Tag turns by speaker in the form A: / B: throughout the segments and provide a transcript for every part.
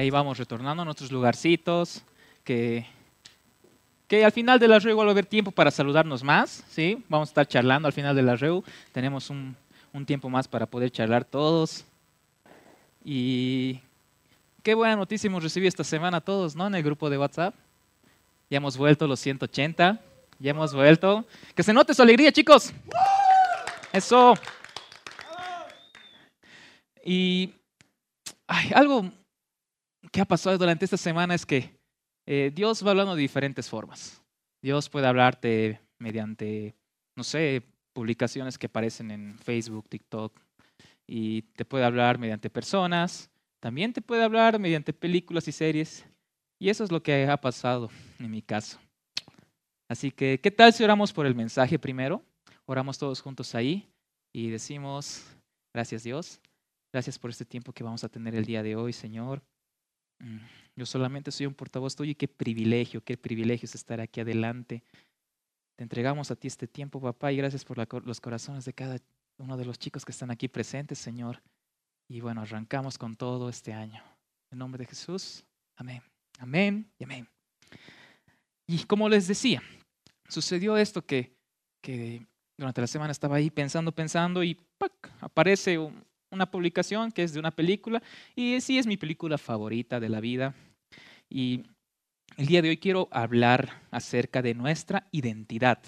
A: ahí vamos retornando a nuestros lugarcitos, que, que al final de la REU va a haber tiempo para saludarnos más, ¿sí? Vamos a estar charlando al final de la REU, tenemos un, un tiempo más para poder charlar todos. Y qué buena noticia hemos recibido esta semana todos, ¿no? En el grupo de WhatsApp. Ya hemos vuelto los 180, ya hemos vuelto. Que se note su alegría, chicos. Eso. Y ay, algo que ha pasado durante esta semana es que eh, Dios va hablando de diferentes formas. Dios puede hablarte mediante, no sé, publicaciones que aparecen en Facebook, TikTok, y te puede hablar mediante personas, también te puede hablar mediante películas y series, y eso es lo que ha pasado en mi caso. Así que, ¿qué tal si oramos por el mensaje primero? Oramos todos juntos ahí y decimos, gracias Dios, gracias por este tiempo que vamos a tener el día de hoy, Señor. Yo solamente soy un portavoz tuyo y qué privilegio, qué privilegio es estar aquí adelante. Te entregamos a ti este tiempo, papá, y gracias por los corazones de cada uno de los chicos que están aquí presentes, Señor. Y bueno, arrancamos con todo este año. En nombre de Jesús, amén. Amén y amén. Y como les decía, sucedió esto que, que durante la semana estaba ahí pensando, pensando y aparece una publicación que es de una película y sí es mi película favorita de la vida. Y el día de hoy quiero hablar acerca de nuestra identidad.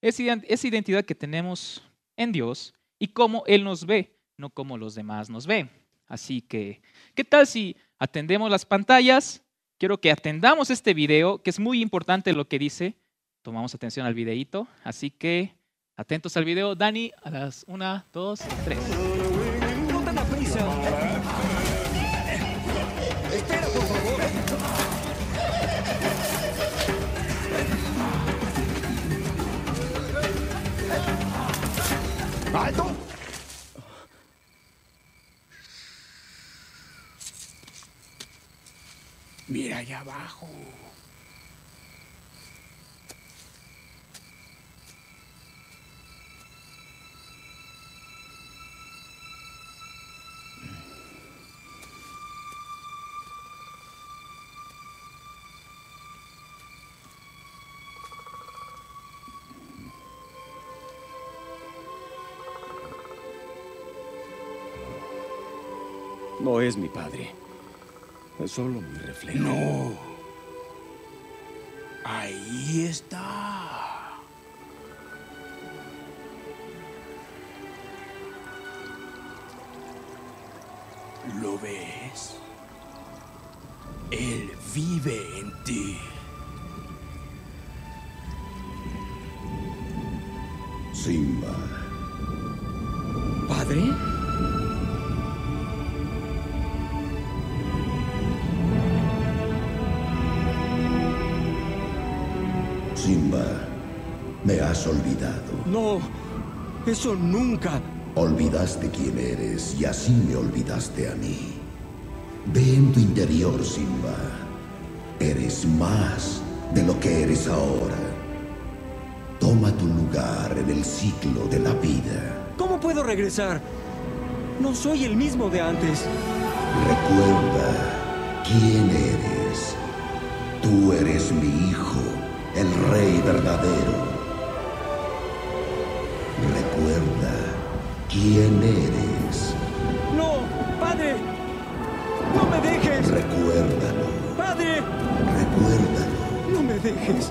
A: Esa identidad que tenemos en Dios y cómo Él nos ve, no cómo los demás nos ven. Así que, ¿qué tal si atendemos las pantallas? Quiero que atendamos este video, que es muy importante lo que dice. Tomamos atención al videíto. Así que, atentos al video. Dani, a las
B: 1, 2, 3. ¡Alto! Mira allá abajo.
C: No es mi padre. Es solo mi reflejo.
B: No. Ahí está. ¿Lo ves? Él vive en ti.
D: Simba.
B: ¿Padre?
D: Simba, me has olvidado.
B: No, eso nunca.
D: Olvidaste quién eres y así me olvidaste a mí. Ve en tu interior, Simba. Eres más de lo que eres ahora. Toma tu lugar en el ciclo de la vida.
B: ¿Cómo puedo regresar? No soy el mismo de antes.
D: Recuerda quién eres. Tú eres mi hijo, el rey verdadero. Recuerda quién eres.
B: No, padre. No me dejes.
D: Recuérdalo.
B: Padre,
D: Recuérdalo.
B: no me dejes.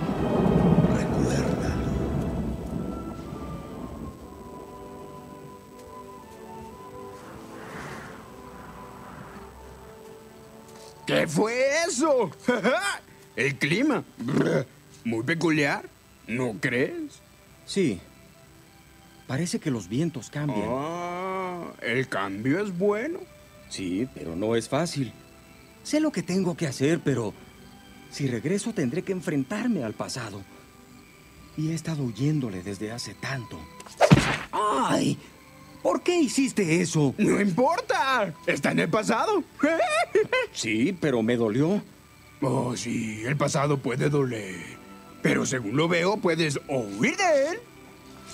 D: Recuérdalo.
E: ¿Qué fue eso? El clima. Muy peculiar. ¿No crees?
C: Sí. Parece que los vientos cambian.
E: Ah, el cambio es bueno.
C: Sí, pero no es fácil. Sé lo que tengo que hacer, pero si regreso tendré que enfrentarme al pasado. Y he estado huyéndole desde hace tanto. ¡Ay! ¿Por qué hiciste eso?
E: No importa. Está en el pasado.
C: Sí, pero me dolió.
E: Oh, sí, el pasado puede doler. Pero según lo veo, puedes o huir de él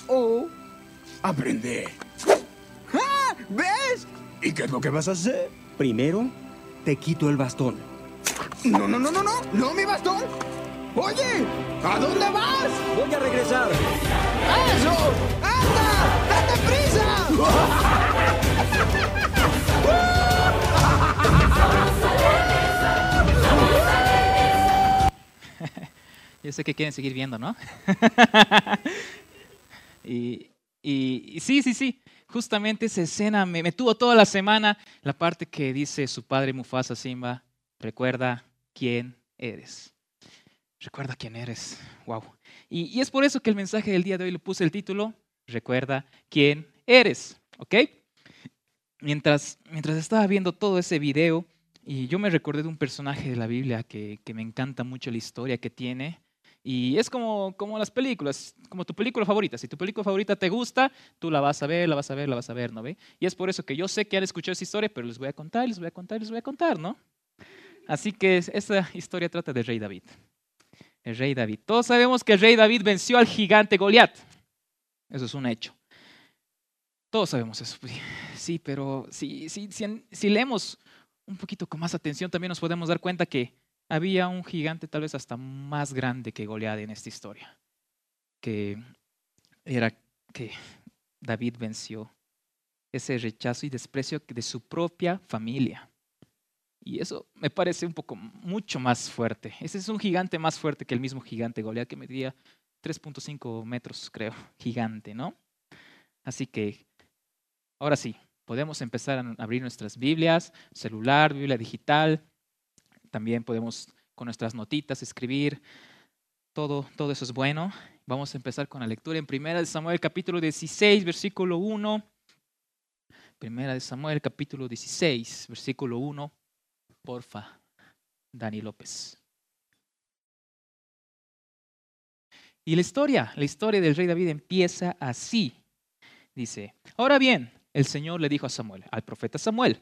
E: o aprender. ¡Ah! ¿Ves? ¿Y qué es lo que vas a hacer?
C: Primero, te quito el bastón.
E: No, no, no, no, no, no mi bastón. Oye, ¿a dónde vas?
B: Voy a regresar.
E: ¡Eso! ¡Anda! ¡Date prisa!
A: Yo sé que quieren seguir viendo, ¿no? y, sí, sí, sí. Justamente esa escena me, tuvo toda la semana. La parte que dice su padre Mufasa Simba, recuerda quién eres. Recuerda quién eres. Wow. Y, es por eso que el mensaje del día de hoy le puse el título, Recuerda quién eres. ¿Ok? Mientras, mientras estaba viendo todo ese video, y yo me recordé de un personaje de la Biblia que me encanta mucho la historia que tiene. Y es como, como las películas, como tu película favorita. Si tu película favorita te gusta, tú la vas a ver, la vas a ver, la vas a ver, ¿no ve? Y es por eso que yo sé que han escuchado esa historia, pero les voy a contar, les voy a contar, les voy a contar, ¿no? Así que esta historia trata del rey David. El rey David. Todos sabemos que el rey David venció al gigante Goliat. Eso es un hecho. Todos sabemos eso. Sí, pero si, si, si, si leemos un poquito con más atención, también nos podemos dar cuenta que había un gigante tal vez hasta más grande que Goliat en esta historia, que era que David venció ese rechazo y desprecio de su propia familia. Y eso me parece un poco mucho más fuerte. Ese es un gigante más fuerte que el mismo gigante Goliat que medía 3.5 metros, creo, gigante, ¿no? Así que, ahora sí, podemos empezar a abrir nuestras Biblias, celular, Biblia digital, también podemos con nuestras notitas escribir. Todo, todo eso es bueno. Vamos a empezar con la lectura en Primera de Samuel capítulo 16, versículo 1. Primera de Samuel capítulo 16, versículo 1. Porfa, Dani López. Y la historia, la historia del rey David empieza así. Dice, ahora bien, el Señor le dijo a Samuel, al profeta Samuel,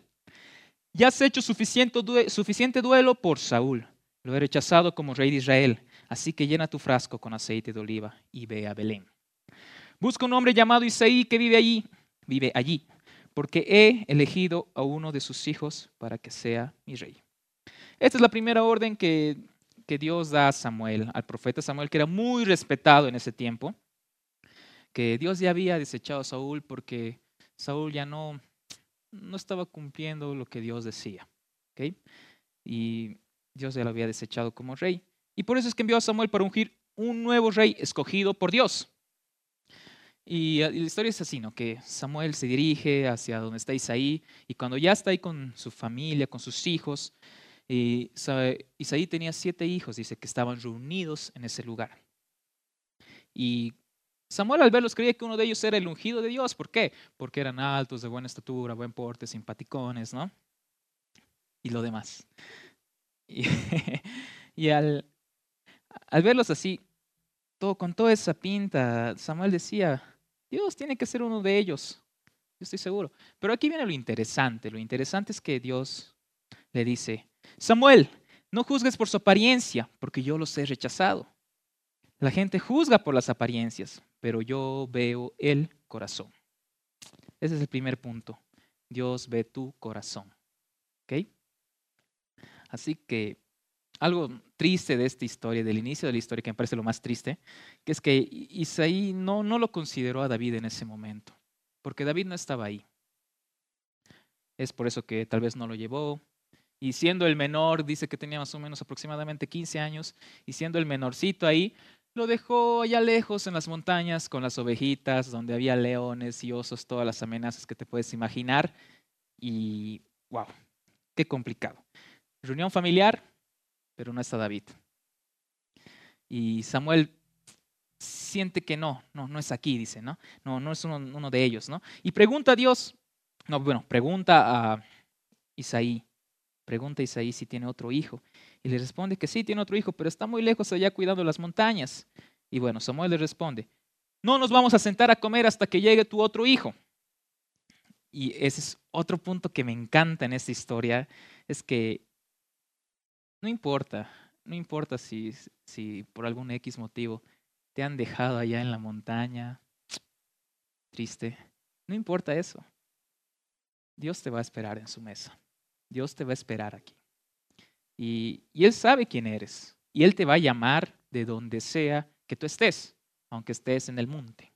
A: ya has hecho suficiente, duelo por Saúl. Lo he rechazado como rey de Israel. Así que llena tu frasco con aceite de oliva y ve a Belén. Busca un hombre llamado Isaí que vive allí, vive allí, porque he elegido a uno de sus hijos para que sea mi rey. Esta es la primera orden que, que Dios da a Samuel, al profeta Samuel, que era muy respetado en ese tiempo, que Dios ya había desechado a Saúl porque Saúl ya no, no estaba cumpliendo lo que Dios decía. ¿okay? Y Dios ya lo había desechado como rey. Y por eso es que envió a Samuel para ungir un nuevo rey escogido por Dios. Y la historia es así, ¿no? Que Samuel se dirige hacia donde está Isaí y cuando ya está ahí con su familia, con sus hijos, y Isaí tenía siete hijos, dice que estaban reunidos en ese lugar. Y Samuel al verlos creía que uno de ellos era el ungido de Dios. ¿Por qué? Porque eran altos, de buena estatura, buen porte, simpaticones, ¿no? Y lo demás. Y, al, al, verlos así, todo, con toda esa pinta, Samuel decía, Dios tiene que ser uno de ellos. Yo estoy seguro. Pero aquí viene lo interesante. Lo interesante es que Dios le dice, Samuel, no juzgues por su apariencia, porque yo los he rechazado. La gente juzga por las apariencias, pero yo veo el corazón. Ese es el primer punto. Dios ve tu corazón. ¿Ok? Así que algo triste de esta historia, del inicio de la historia, que me parece lo más triste, que es que Isaí no, no lo consideró a David en ese momento, porque David no estaba ahí. Es por eso que tal vez no lo llevó. Y siendo el menor, dice que tenía más o menos aproximadamente 15 años, y siendo el menorcito ahí, lo dejó allá lejos en las montañas con las ovejitas, donde había leones y osos, todas las amenazas que te puedes imaginar. Y wow, qué complicado. Reunión familiar, pero no está David. Y Samuel siente que no, no, no es aquí, dice, ¿no? No, no es uno, de ellos, ¿no? Y pregunta a Dios, no, bueno, pregunta a Isaí, pregunta a Isaí si tiene otro hijo. Y le responde que sí, tiene otro hijo, pero está muy lejos allá cuidando las montañas. Y bueno, Samuel le responde, no nos vamos a sentar a comer hasta que llegue tu otro hijo. Y ese es otro punto que me encanta en esta historia, es que no importa, no importa si, si por algún X motivo te han dejado allá en la montaña, triste, no importa eso. Dios te va a esperar en su mesa. Dios te va a esperar aquí. Y, Él sabe quién eres. Y Él te va a llamar de donde sea que tú estés, aunque estés en el monte.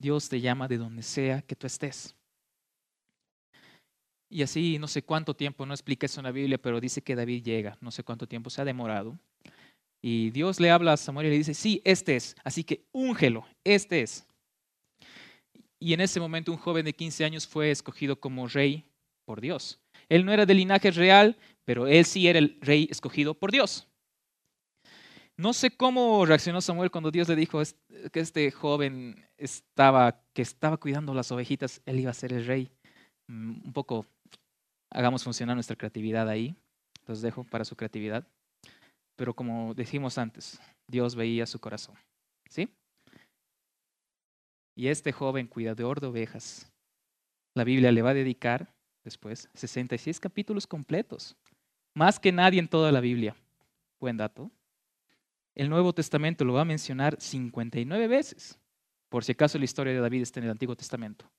A: Dios te llama de donde sea que tú estés. Y así no sé cuánto tiempo, no explica eso en la Biblia, pero dice que David llega, no sé cuánto tiempo se ha demorado. Y Dios le habla a Samuel y le dice, sí, este es, así que úngelo, este es. Y en ese momento un joven de 15 años fue escogido como rey por Dios. Él no era de linaje real, pero él sí era el rey escogido por Dios. No sé cómo reaccionó Samuel cuando Dios le dijo que este joven estaba, que estaba cuidando las ovejitas, él iba a ser el rey. Mm, un poco hagamos funcionar nuestra creatividad ahí. Los dejo para su creatividad. Pero como dijimos antes, Dios veía su corazón. ¿Sí? Y este joven cuidador de ovejas, la Biblia le va a dedicar después 66 capítulos completos. Más que nadie en toda la Biblia. Buen dato. El Nuevo Testamento lo va a mencionar 59 veces. Por si acaso la historia de David está en el Antiguo Testamento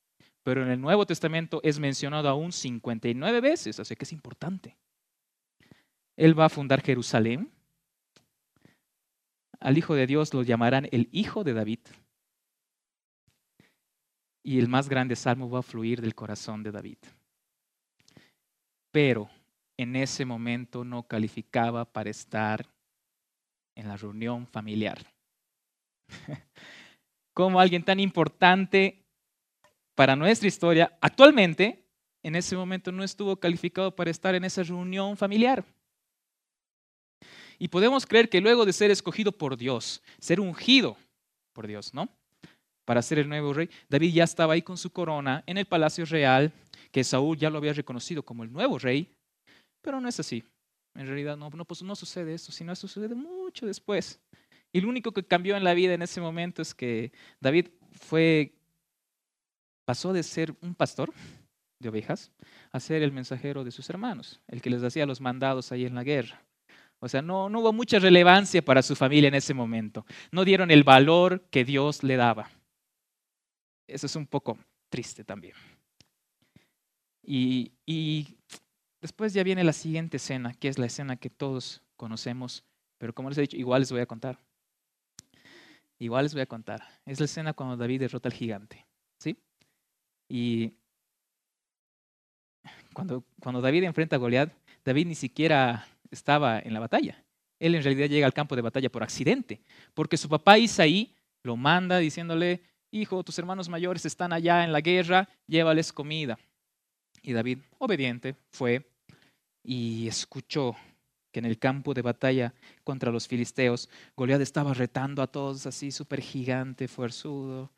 A: pero en el Nuevo Testamento es mencionado aún 59 veces, así que es importante. Él va a fundar Jerusalén. Al Hijo de Dios lo llamarán el Hijo de David. Y el más grande salmo va a fluir del corazón de David. Pero en ese momento no calificaba para estar en la reunión familiar. Como alguien tan importante para nuestra historia, actualmente, en ese momento no estuvo calificado para estar en esa reunión familiar. Y podemos creer que luego de ser escogido por Dios, ser ungido por Dios, ¿no? Para ser el nuevo rey, David ya estaba ahí con su corona en el palacio real, que Saúl ya lo había reconocido como el nuevo rey, pero no es así. En realidad no, no, pues sucede eso, sino sucede mucho después. Y lo único que cambió en la vida en ese momento es que David fue pasó de ser un pastor de ovejas a ser el mensajero de sus hermanos, el que les hacía los mandados ahí en la guerra. O sea, no, no hubo mucha relevancia para su familia en ese momento. No dieron el valor que Dios le daba. Eso es un poco triste también. Y, después ya viene la siguiente escena, que es la escena que todos conocemos, pero como les he dicho, igual les voy a contar. Igual les voy a contar. Es la escena cuando David derrota al gigante. ¿Sí? Y cuando, cuando David enfrenta a Goliat, David ni siquiera estaba en la batalla. Él en realidad llega al campo de batalla por accidente, porque su papá Isaí lo manda diciéndole, hijo, tus hermanos mayores están allá en la guerra, llévales comida. Y David, obediente, fue y escuchó que en el campo de batalla contra los filisteos, Goliat estaba retando a todos así, súper gigante, fuerzudo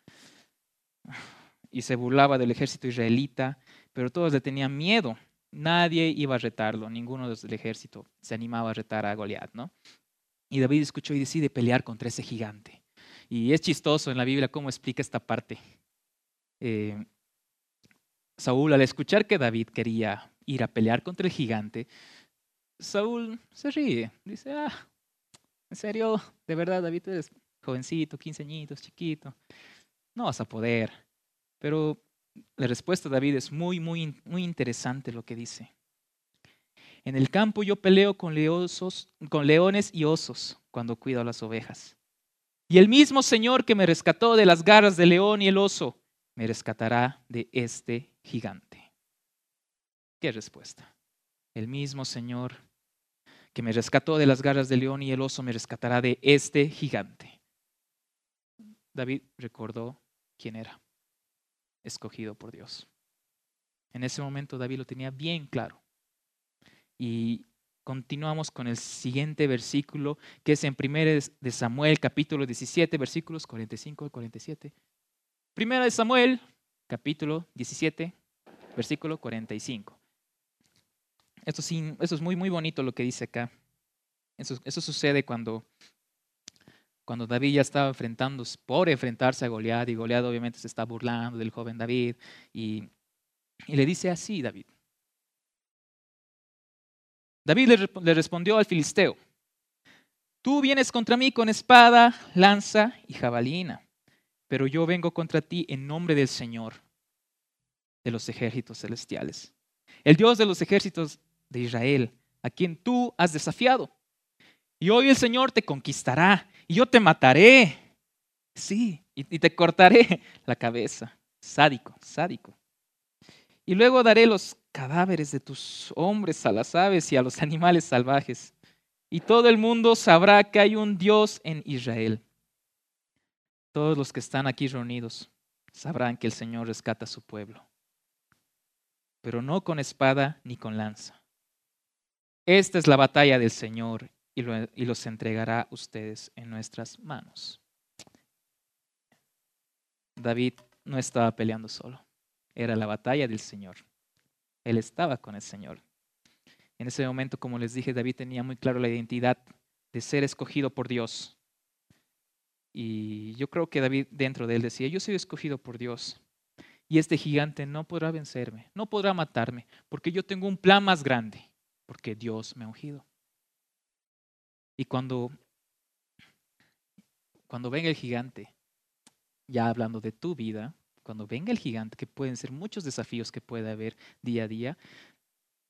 A: y se burlaba del ejército israelita, pero todos le tenían miedo. Nadie iba a retarlo, ninguno del ejército se animaba a retar a Goliat, ¿no? Y David escuchó y decide pelear contra ese gigante. Y es chistoso en la Biblia cómo explica esta parte. Eh, Saúl, al escuchar que David quería ir a pelear contra el gigante, Saúl se ríe. Dice, ah, en serio, de verdad, David, eres jovencito, quince añitos, chiquito. No vas a poder. Pero la respuesta de David es muy, muy, muy interesante lo que dice. En el campo yo peleo con, con leones y osos cuando cuido a las ovejas. Y el mismo Señor que me rescató de las garras del león y el oso, me rescatará de este gigante. ¿Qué respuesta? El mismo Señor que me rescató de las garras del león y el oso, me rescatará de este gigante. David recordó quién era escogido por Dios. En ese momento David lo tenía bien claro. Y continuamos con el siguiente versículo, que es en 1 de Samuel, capítulo 17, versículos 45 al 47. Primera de Samuel, capítulo 17, versículo 45. Esto, es muy, muy bonito lo que dice acá. Eso, sucede cuando cuando David ya estaba enfrentando, por enfrentarse a Goliat, y Goliat obviamente se está burlando del joven David, y, y le dice así, David. David le respondió al filisteo, tú vienes contra mí con espada, lanza y jabalina, pero yo vengo contra ti en nombre del Señor de los ejércitos celestiales, el Dios de los ejércitos de Israel, a quien tú has desafiado. Y hoy el Señor te conquistará y yo te mataré. Sí, y, te cortaré la cabeza. Sádico, sádico. Y luego daré los cadáveres de tus hombres a las aves y a los animales salvajes. Y todo el mundo sabrá que hay un Dios en Israel. Todos los que están aquí reunidos sabrán que el Señor rescata a su pueblo. Pero no con espada ni con lanza. Esta es la batalla del Señor y, los entregará ustedes en nuestras manos. David no estaba peleando solo, era la batalla del Señor. Él estaba con el Señor. En ese momento, como les dije, David tenía muy claro la identidad de ser escogido por Dios. Y yo creo que David dentro de él decía, yo soy escogido por Dios. Y este gigante no podrá vencerme, no podrá matarme, porque yo tengo un plan más grande, porque Dios me ha ungido. Y cuando, cuando venga el gigante, ya hablando de tu vida, cuando venga el gigante, que pueden ser muchos desafíos que puede haber día a día,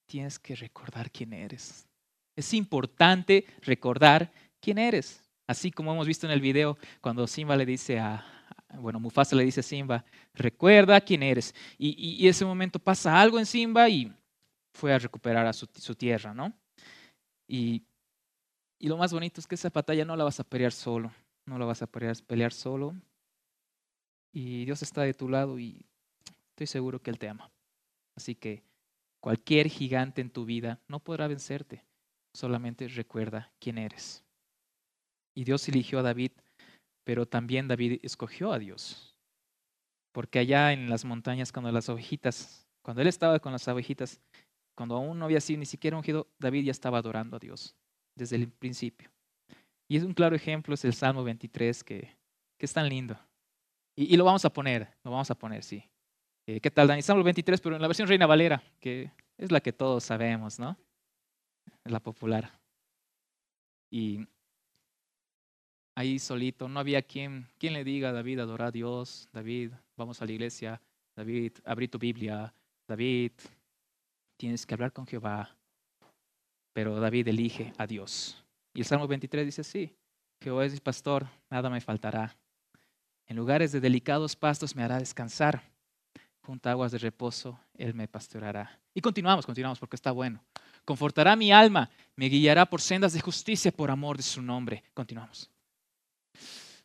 A: tienes que recordar quién eres. Es importante recordar quién eres. Así como hemos visto en el video, cuando Simba le dice a, bueno, Mufasa le dice a Simba, recuerda quién eres. Y, ese momento pasa algo en Simba y fue a recuperar a su, tierra, ¿no? Y lo más bonito es que esa batalla no la vas a pelear solo, no la vas a pelear solo. Y Dios está de tu lado y estoy seguro que Él te ama. Así que cualquier gigante en tu vida no podrá vencerte. Solamente recuerda quién eres. Y Dios eligió a David, pero también David escogió a Dios. Porque allá en las montañas, cuando las ovejitas, cuando él estaba con las ovejitas, cuando aún no había sido ni siquiera ungido, David ya estaba adorando a Dios desde el principio. Y es un claro ejemplo, es el Salmo 23, que, que es tan lindo. Y, lo vamos a poner, lo vamos a poner, sí. Eh, ¿Qué tal, Dani? Salmo 23, pero en la versión Reina Valera, que es la que todos sabemos, ¿no? Es la popular. Y ahí solito, no había quien, quien le diga, David, adora a Dios, David, vamos a la iglesia, David, abrí tu Biblia, David, tienes que hablar con Jehová, pero David elige a Dios. Y el Salmo 23 dice así, Jehová es mi pastor, nada me faltará. En lugares de delicados pastos me hará descansar. Junto aguas de reposo, Él me pastoreará. Y continuamos, continuamos porque está bueno. Confortará mi alma, me guiará por sendas de justicia por amor de su nombre. Continuamos.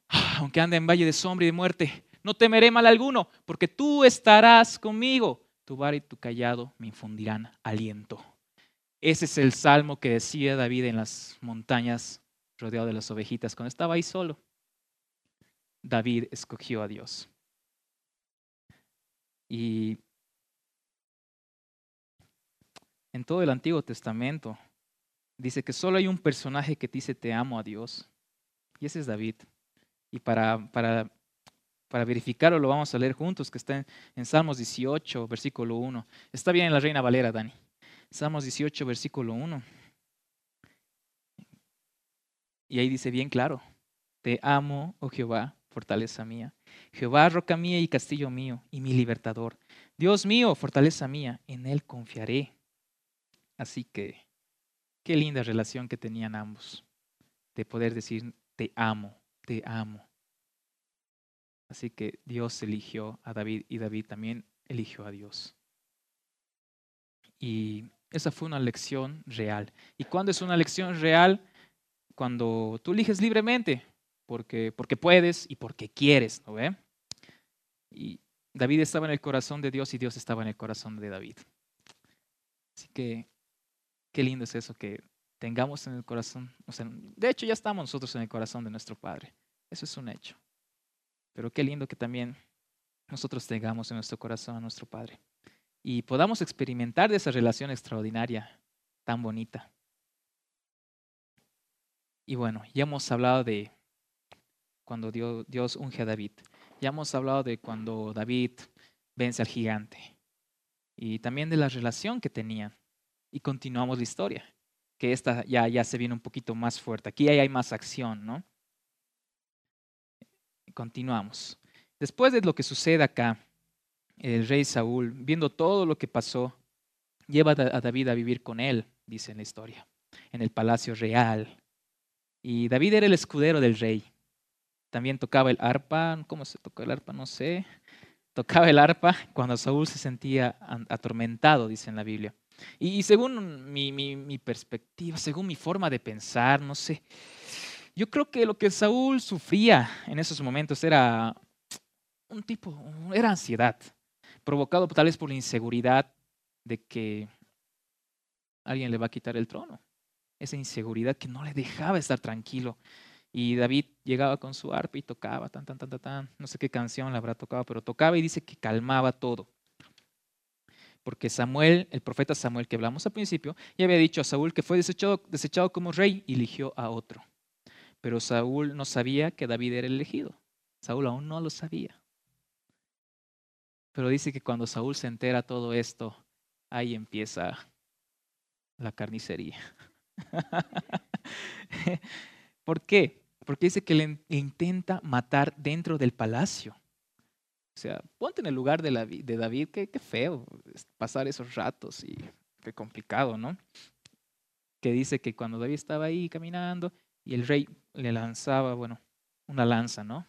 A: Ah, aunque ande en valle de sombra y de muerte, no temeré mal alguno, porque tú estarás conmigo. Tu bar y tu callado me infundirán aliento. Ese es el salmo que decía David en las montañas rodeado de las ovejitas cuando estaba ahí solo. David escogió a Dios. Y en todo el Antiguo Testamento dice que solo hay un personaje que dice te amo a Dios. Y ese es David. Y para, para, para verificarlo lo vamos a leer juntos, que está en, en Salmos 18, versículo 1. Está bien en la Reina Valera, Dani. Salmos 18, versículo 1. Y ahí dice bien claro, te amo, oh Jehová, fortaleza mía. Jehová, roca mía y castillo mío, y mi libertador. Dios mío, fortaleza mía, en Él confiaré. Así que, qué linda relación que tenían ambos, de poder decir, te amo, te amo. Así que Dios eligió a David y David también eligió a Dios. Y esa fue una lección real. ¿Y cuándo es una lección real? Cuando tú eliges libremente, porque, porque puedes y porque quieres, ¿no ve? Y David estaba en el corazón de Dios y Dios estaba en el corazón de David. Así que qué lindo es eso que tengamos en el corazón. O sea, de hecho, ya estamos nosotros en el corazón de nuestro Padre. Eso es un hecho. Pero qué lindo que también nosotros tengamos en nuestro corazón a nuestro Padre y podamos experimentar de esa relación extraordinaria, tan bonita. Y bueno, ya hemos hablado de cuando Dios, Dios unge a David. Ya hemos hablado de cuando David vence al gigante. Y también de la relación que tenían. Y continuamos la historia, que esta ya, ya se viene un poquito más fuerte. Aquí hay más acción, ¿no? Continuamos. Después de lo que sucede acá, el rey Saúl, viendo todo lo que pasó, lleva a David a vivir con él dice en la historia, en el palacio real. Y David era el escudero del rey. También tocaba el arpa, ¿cómo se tocó el arpa? No sé. Tocaba el arpa cuando Saúl se sentía atormentado, dice en la Biblia. Y, según mi, perspectiva, según mi forma de pensar, no sé, yo creo que lo que Saúl sufría en esos momentos era un tipo, era ansiedad, provocado tal vez por la inseguridad de que alguien le va a quitar el trono. Esa inseguridad que no le dejaba estar tranquilo. Y David llegaba con su arpa y tocaba, tan, tan, tan, tan, tan. No sé qué canción la habrá tocado, pero tocaba y dice que calmaba todo. Porque Samuel, el profeta Samuel que hablamos al principio, ya había dicho a Saúl que fue desechado, como rey y eligió a otro. Pero Saúl no sabía que David era elegido. Saúl aún no lo sabía. Pero dice que cuando Saúl se entera todo esto, ahí empieza la carnicería. ¿Por qué? Porque dice que le intenta matar dentro del palacio. O sea, ponte en el lugar de, David, qué, qué, feo pasar esos ratos y qué complicado, ¿no? Que dice que cuando David estaba ahí caminando y el rey le lanzaba, bueno, una lanza, ¿no?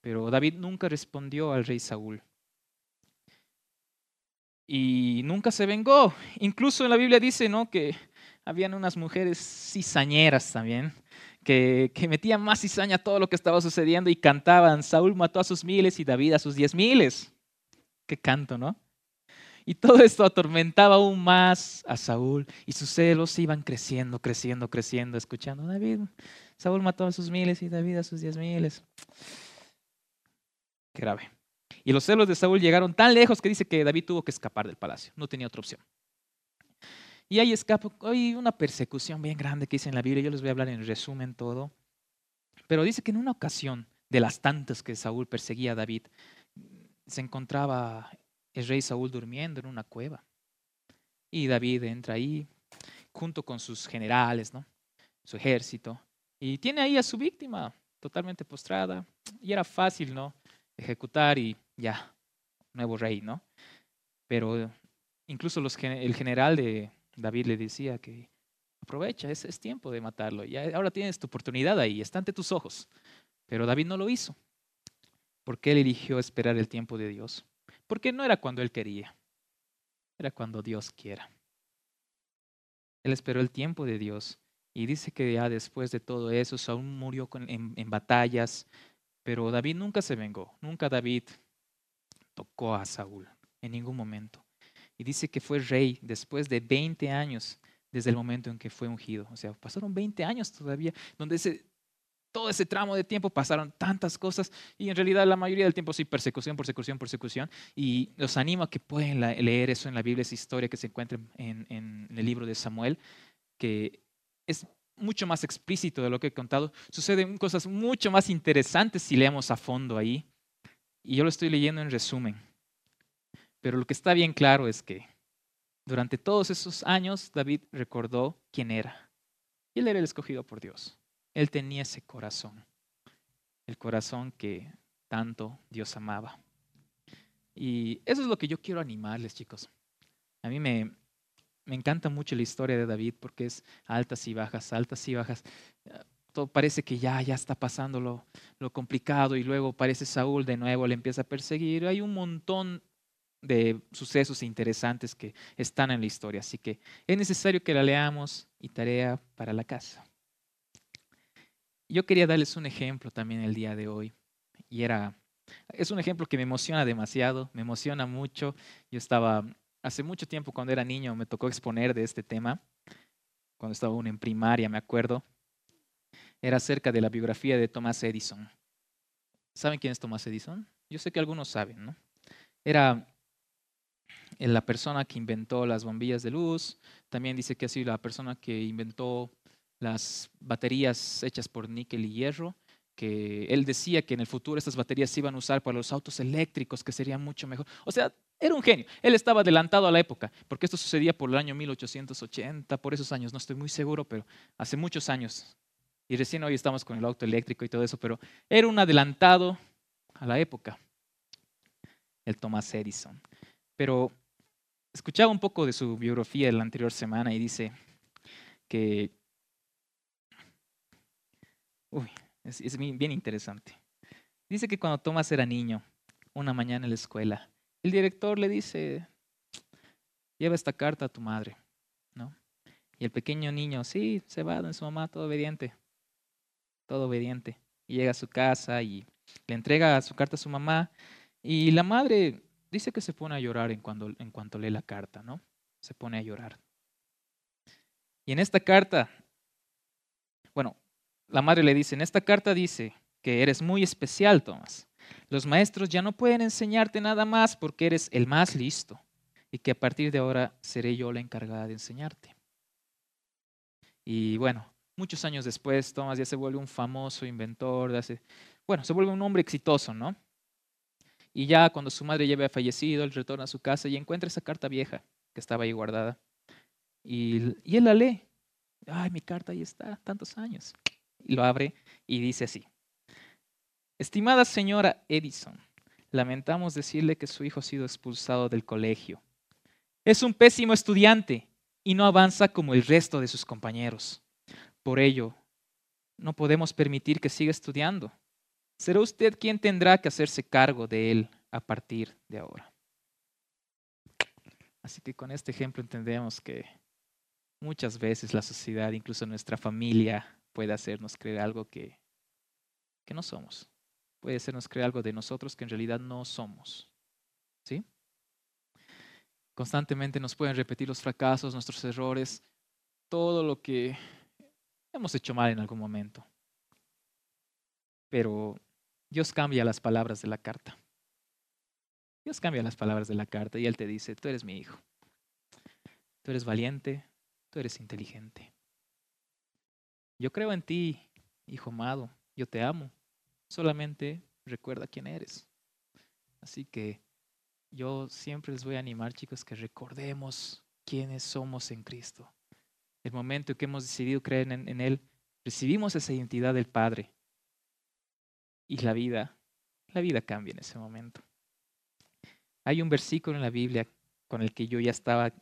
A: Pero David nunca respondió al rey Saúl y nunca se vengó. Incluso en la Biblia dice ¿no? que habían unas mujeres cizañeras también, que, que metían más cizaña a todo lo que estaba sucediendo y cantaban, Saúl mató a sus miles y David a sus diez miles. Qué canto, ¿no? Y todo esto atormentaba aún más a Saúl y sus celos iban creciendo, creciendo, creciendo, escuchando, David, Saúl mató a sus miles y David a sus diez miles. Grave. Y los celos de Saúl llegaron tan lejos que dice que David tuvo que escapar del palacio, no tenía otra opción. Y ahí escapa, hay una persecución bien grande que dice en la Biblia, yo les voy a hablar en resumen todo. Pero dice que en una ocasión de las tantas que Saúl perseguía a David, se encontraba el rey Saúl durmiendo en una cueva. Y David entra ahí junto con sus generales, ¿no? su ejército, y tiene ahí a su víctima totalmente postrada. Y era fácil, ¿no? Ejecutar y ya, nuevo rey, ¿no? Pero incluso el general de David le decía que aprovecha, es, tiempo de matarlo, ya, ahora tienes tu oportunidad ahí, está ante tus ojos. Pero David no lo hizo, porque él eligió esperar el tiempo de Dios, porque no era cuando él quería, era cuando Dios quiera. Él esperó el tiempo de Dios y dice que ya después de todo eso, Saúl murió en batallas, pero David nunca se vengó, nunca David tocó a Saúl en ningún momento. Y dice que fue rey después de 20 años desde el momento en que fue ungido. O sea, pasaron 20 años todavía, donde ese, todo ese tramo de tiempo pasaron tantas cosas y en realidad la mayoría del tiempo sí, persecución, persecución, persecución. Y los animo a que pueden leer eso en la Biblia, esa historia que se encuentra en, en el libro de Samuel, que es mucho más explícito de lo que he contado. Suceden cosas mucho más interesantes si leemos a fondo ahí. Y yo lo estoy leyendo en resumen. Pero lo que está bien claro es que durante todos esos años David recordó quién era. Él era el escogido por Dios. Él tenía ese corazón. El corazón que tanto Dios amaba. Y eso es lo que yo quiero animarles, chicos. A mí me, me encanta mucho la historia de David porque es altas y bajas, altas y bajas parece que ya, ya está pasando lo, lo complicado y luego parece Saúl de nuevo, le empieza a perseguir. Hay un montón de sucesos interesantes que están en la historia, así que es necesario que la leamos y tarea para la casa. Yo quería darles un ejemplo también el día de hoy y era, es un ejemplo que me emociona demasiado, me emociona mucho. Yo estaba, hace mucho tiempo cuando era niño me tocó exponer de este tema, cuando estaba aún en primaria, me acuerdo, era acerca de la biografía de Thomas Edison. ¿Saben quién es Thomas Edison? Yo sé que algunos saben, ¿no? Era la persona que inventó las bombillas de luz, también dice que ha sido la persona que inventó las baterías hechas por níquel y hierro, que él decía que en el futuro estas baterías se iban a usar para los autos eléctricos, que sería mucho mejor. O sea, era un genio. Él estaba adelantado a la época, porque esto sucedía por el año 1880, por esos años, no estoy muy seguro, pero hace muchos años y recién hoy estamos con el auto eléctrico y todo eso, pero era un adelantado a la época, el Thomas Edison. Pero escuchaba un poco de su biografía la anterior semana y dice que... Uy, es, bien interesante. Dice que cuando Tomás era niño, una mañana en la escuela, el director le dice, lleva esta carta a tu madre, ¿no? Y el pequeño niño, sí, se va de su mamá, todo obediente, todo obediente. Y llega a su casa y le entrega su carta a su mamá. Y la madre dice que se pone a llorar en, cuanto lee la carta, ¿no? Se pone a llorar. Y en esta carta, bueno, la madre le dice, en esta carta dice que eres muy especial, Tomás. Los maestros ya no pueden enseñarte nada más porque eres el más listo y que a partir de ahora seré yo la encargada de enseñarte. Y bueno, muchos años después, Tomás ya se vuelve un famoso inventor, bueno, se vuelve un hombre exitoso, ¿no? Y ya cuando su madre ya había fallecido, él retorna a su casa y encuentra esa carta vieja que estaba ahí guardada. Y, y él la lee. Ay, mi carta ahí está, tantos años. Y lo abre y dice así. Estimada señora Edison, lamentamos decirle que su hijo ha sido expulsado del colegio. Es un pésimo estudiante y no avanza como el resto de sus compañeros. Por ello, no podemos permitir que siga estudiando. Será usted quien tendrá que hacerse cargo de él a partir de ahora. Así que con este ejemplo entendemos que muchas veces la sociedad, incluso nuestra familia, puede hacernos creer algo que, que no somos. Puede hacernos creer algo de nosotros que en realidad no somos. ¿Sí? Constantemente nos pueden repetir los fracasos, nuestros errores, todo lo que hemos hecho mal en algún momento. Pero Dios cambia las palabras de la carta. Dios cambia las palabras de la carta y Él te dice, tú eres mi hijo. Tú eres valiente, tú eres inteligente. Yo creo en ti, hijo amado, yo te amo. Solamente recuerda quién eres. Así que yo siempre les voy a animar, chicos, que recordemos quiénes somos en Cristo. El momento en que hemos decidido creer en, Él, recibimos esa identidad del Padre. Y la vida, la vida cambia en ese momento. Hay un versículo en la Biblia con el que yo ya estaba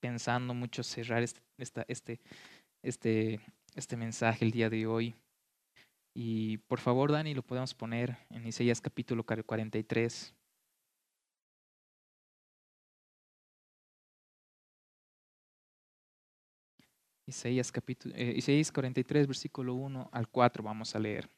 A: pensando mucho cerrar este, este, este, este mensaje el día de hoy. Y por favor, Dani, lo podemos poner en Isaías capítulo 43. Isaías, capítulo, eh, Isaías 43, versículo 1 al 4, vamos a leer.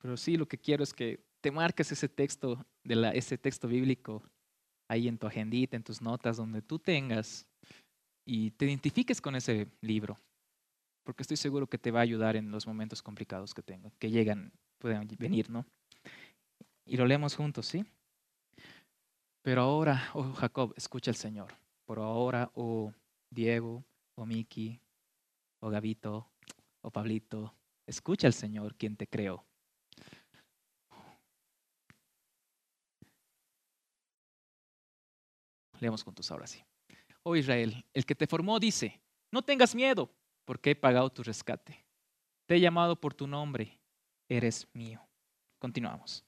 A: Pero sí, lo que quiero es que te marques ese texto, de la, ese texto bíblico ahí en tu agendita, en tus notas, donde tú tengas y te identifiques con ese libro, porque estoy seguro que te va a ayudar en los momentos complicados que tengo, que llegan, pueden venir, ¿no? Y lo leemos juntos, ¿sí? Pero ahora, oh Jacob, escucha al Señor. Por ahora, oh Diego, oh Miki, oh Gavito, oh Pablito, escucha al Señor, quien te creó. Leemos juntos ahora sí. Oh Israel, el que te formó dice, no tengas miedo, porque he pagado tu rescate. Te he llamado por tu nombre, eres mío. Continuamos.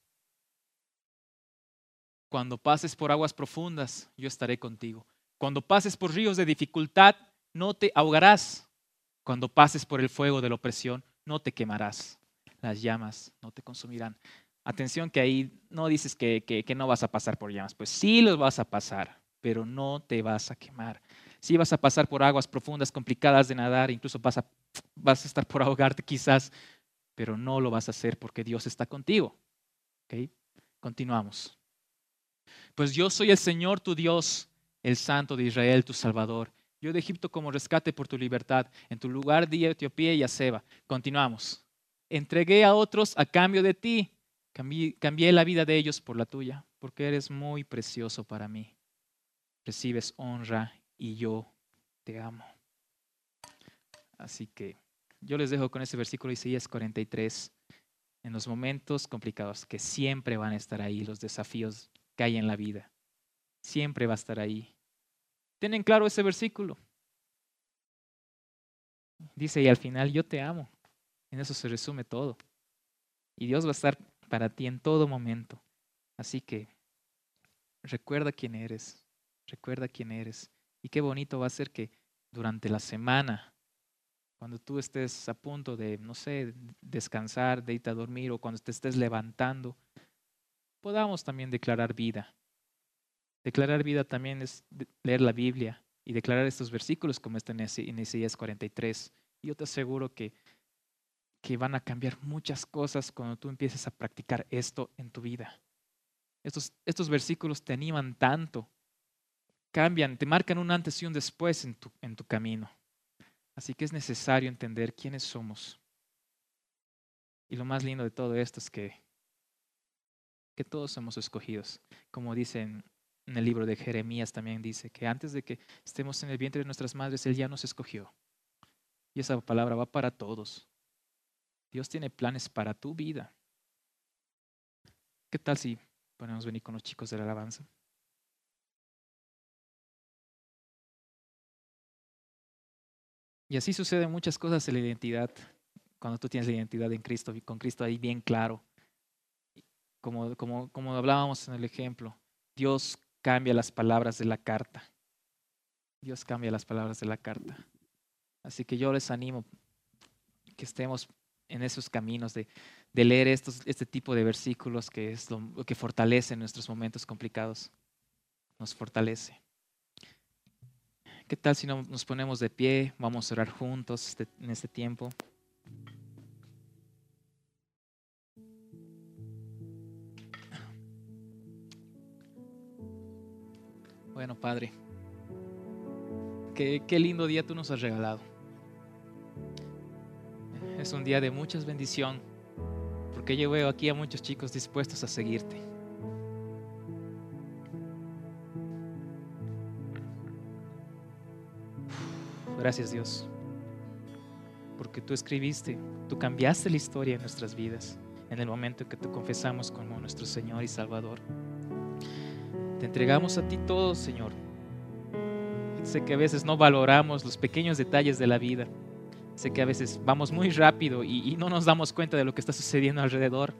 A: Cuando pases por aguas profundas, yo estaré contigo. Cuando pases por ríos de dificultad, no te ahogarás. Cuando pases por el fuego de la opresión, no te quemarás. Las llamas no te consumirán. Atención que ahí no dices que, que, no vas a pasar por llamas. Pues sí los vas a pasar, pero no te vas a quemar. Sí vas a pasar por aguas profundas, complicadas de nadar, incluso vas a, vas a estar por ahogarte quizás, pero no lo vas a hacer porque Dios está contigo. ¿Okay? Continuamos. Pues yo soy el Señor tu Dios, el Santo de Israel, tu Salvador. Yo de Egipto como rescate por tu libertad. En tu lugar di a Etiopía y a Seba. Continuamos. Entregué a otros a cambio de ti. Cambié, la vida de ellos por la tuya, porque eres muy precioso para mí. Recibes honra y yo te amo. Así que yo les dejo con ese versículo Isaías 43. En los momentos complicados, que siempre van a estar ahí los desafíos hay en la vida. Siempre va a estar ahí. ¿Tienen claro ese versículo? Dice, y al final yo te amo. En eso se resume todo. Y Dios va a estar para ti en todo momento. Así que recuerda quién eres, recuerda quién eres. Y qué bonito va a ser que durante la semana, cuando tú estés a punto de, no sé, descansar, de irte a dormir o cuando te estés levantando, podamos también declarar vida. Declarar vida también es leer la Biblia y declarar estos versículos como está en Isaías 43. Y yo te aseguro que, que van a cambiar muchas cosas cuando tú empieces a practicar esto en tu vida. Estos, estos versículos te animan tanto, cambian, te marcan un antes y un después en tu, camino. Así que es necesario entender quiénes somos. Y lo más lindo de todo esto es que, que todos somos escogidos. Como dicen en el libro de Jeremías también dice que antes de que estemos en el vientre de nuestras madres, Él ya nos escogió. Y esa palabra va para todos. Dios tiene planes para tu vida. ¿Qué tal si podemos venir con los chicos de la alabanza? Y así suceden muchas cosas en la identidad, cuando tú tienes la identidad en Cristo, con Cristo ahí bien claro. Como, como, como hablábamos en el ejemplo, Dios cambia las palabras de la carta. Dios cambia las palabras de la carta. Así que yo les animo que estemos en esos caminos de, leer estos, este tipo de versículos que es lo, que fortalece en nuestros momentos complicados. Nos fortalece. ¿Qué tal si nos ponemos de pie? Vamos a orar juntos este, en este tiempo. Bueno, Padre, qué, qué lindo día tú nos has regalado. Es un día de muchas bendición, porque yo veo aquí a muchos chicos dispuestos a seguirte. Gracias Dios, porque tú escribiste, tú cambiaste la historia de nuestras vidas en el momento que te confesamos como nuestro Señor y Salvador. Te entregamos a ti todo, Señor. Sé que a veces no valoramos los pequeños detalles de la vida. Sé que a veces vamos muy rápido y, no nos damos cuenta de lo que está sucediendo alrededor.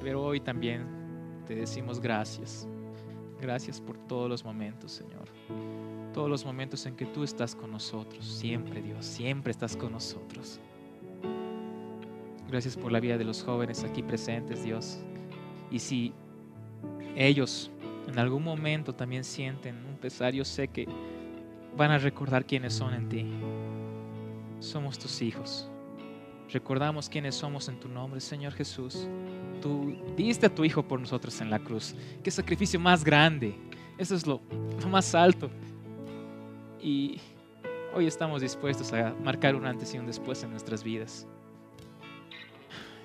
A: Pero hoy también te decimos gracias. Gracias por todos los momentos, Señor. Todos los momentos en que tú estás con nosotros. Siempre, Dios, siempre estás con nosotros. Gracias por la vida de los jóvenes aquí presentes, Dios. Y si ellos en algún momento también sienten un pesar, yo sé que van a recordar quiénes son en ti. Somos tus hijos. Recordamos quiénes somos en tu nombre, Señor Jesús. Tú diste a tu Hijo por nosotros en la cruz. Qué sacrificio más grande. Eso es lo, lo más alto. Y hoy estamos dispuestos a marcar un antes y un después en nuestras vidas.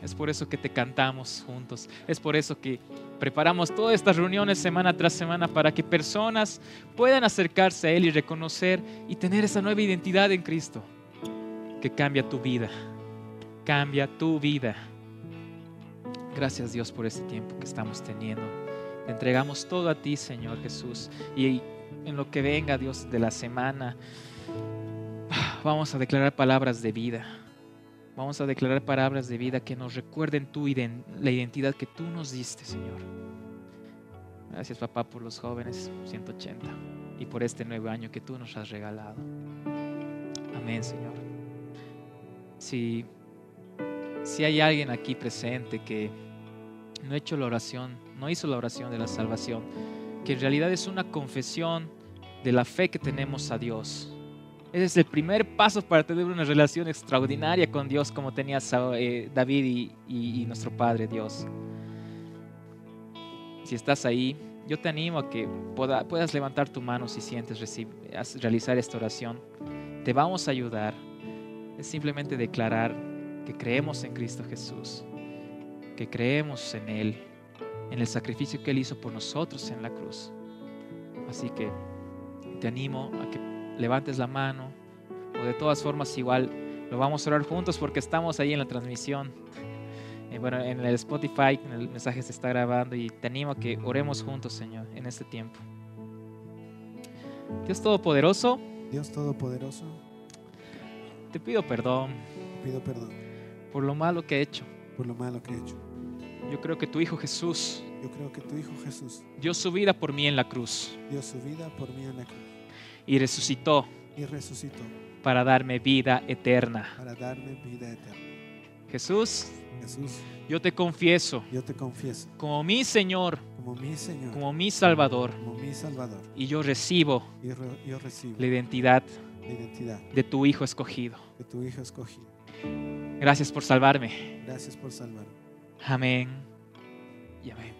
A: Es por eso que te cantamos juntos. Es por eso que preparamos todas estas reuniones semana tras semana para que personas puedan acercarse a Él y reconocer y tener esa nueva identidad en Cristo que cambia tu vida. Cambia tu vida. Gracias Dios por este tiempo que estamos teniendo. Te entregamos todo a ti, Señor Jesús. Y en lo que venga, Dios, de la semana, vamos a declarar palabras de vida Vamos a declarar palabras de vida que nos recuerden tu la identidad que tú nos diste, Señor. Gracias, papá, por los jóvenes 180 y por este nuevo año que tú nos has regalado. Amén, Señor. Si, si hay alguien aquí presente que no hecho la oración, no hizo la oración de la salvación, que en realidad es una confesión de la fe que tenemos a Dios, ese es el primer paso para tener una relación extraordinaria con Dios como tenía eh, David y, nuestro Padre Dios. Si estás ahí, yo te animo a que puedas levantar tu mano si sientes realizar esta oración. Te vamos a ayudar. Es simplemente declarar que creemos en Cristo Jesús, que creemos en Él, en el sacrificio que Él hizo por nosotros en la cruz. Así que te animo a que levantes la mano o de todas formas igual lo vamos a orar juntos porque estamos ahí en la transmisión. Eh, bueno, en el Spotify el mensaje se está grabando y te animo a que oremos juntos, Señor, en este tiempo. Dios Todopoderoso.
F: Dios Todopoderoso.
A: Te pido perdón.
F: Te pido perdón.
A: Por lo malo que he hecho.
F: Por lo malo que he hecho.
A: Yo creo que tu Hijo Jesús
F: Yo creo que tu Hijo Jesús
A: dio su vida por mí en la cruz
F: dio su vida por mí en la cruz
A: y resucitó
F: y resucitó
A: para darme vida eterna.
F: para darme vida eterna.
A: Jesús,
F: Jesús,
A: yo te confieso
F: yo te confieso
A: como mi Señor,
F: como mi Señor,
A: como mi Salvador,
F: como mi Salvador
A: y yo recibo
F: y re- yo recibo
A: la identidad
F: la identidad
A: de tu Hijo escogido.
F: de tu Hijo escogido.
A: Gracias por salvarme.
F: Gracias por salvarme.
A: Amén y amén.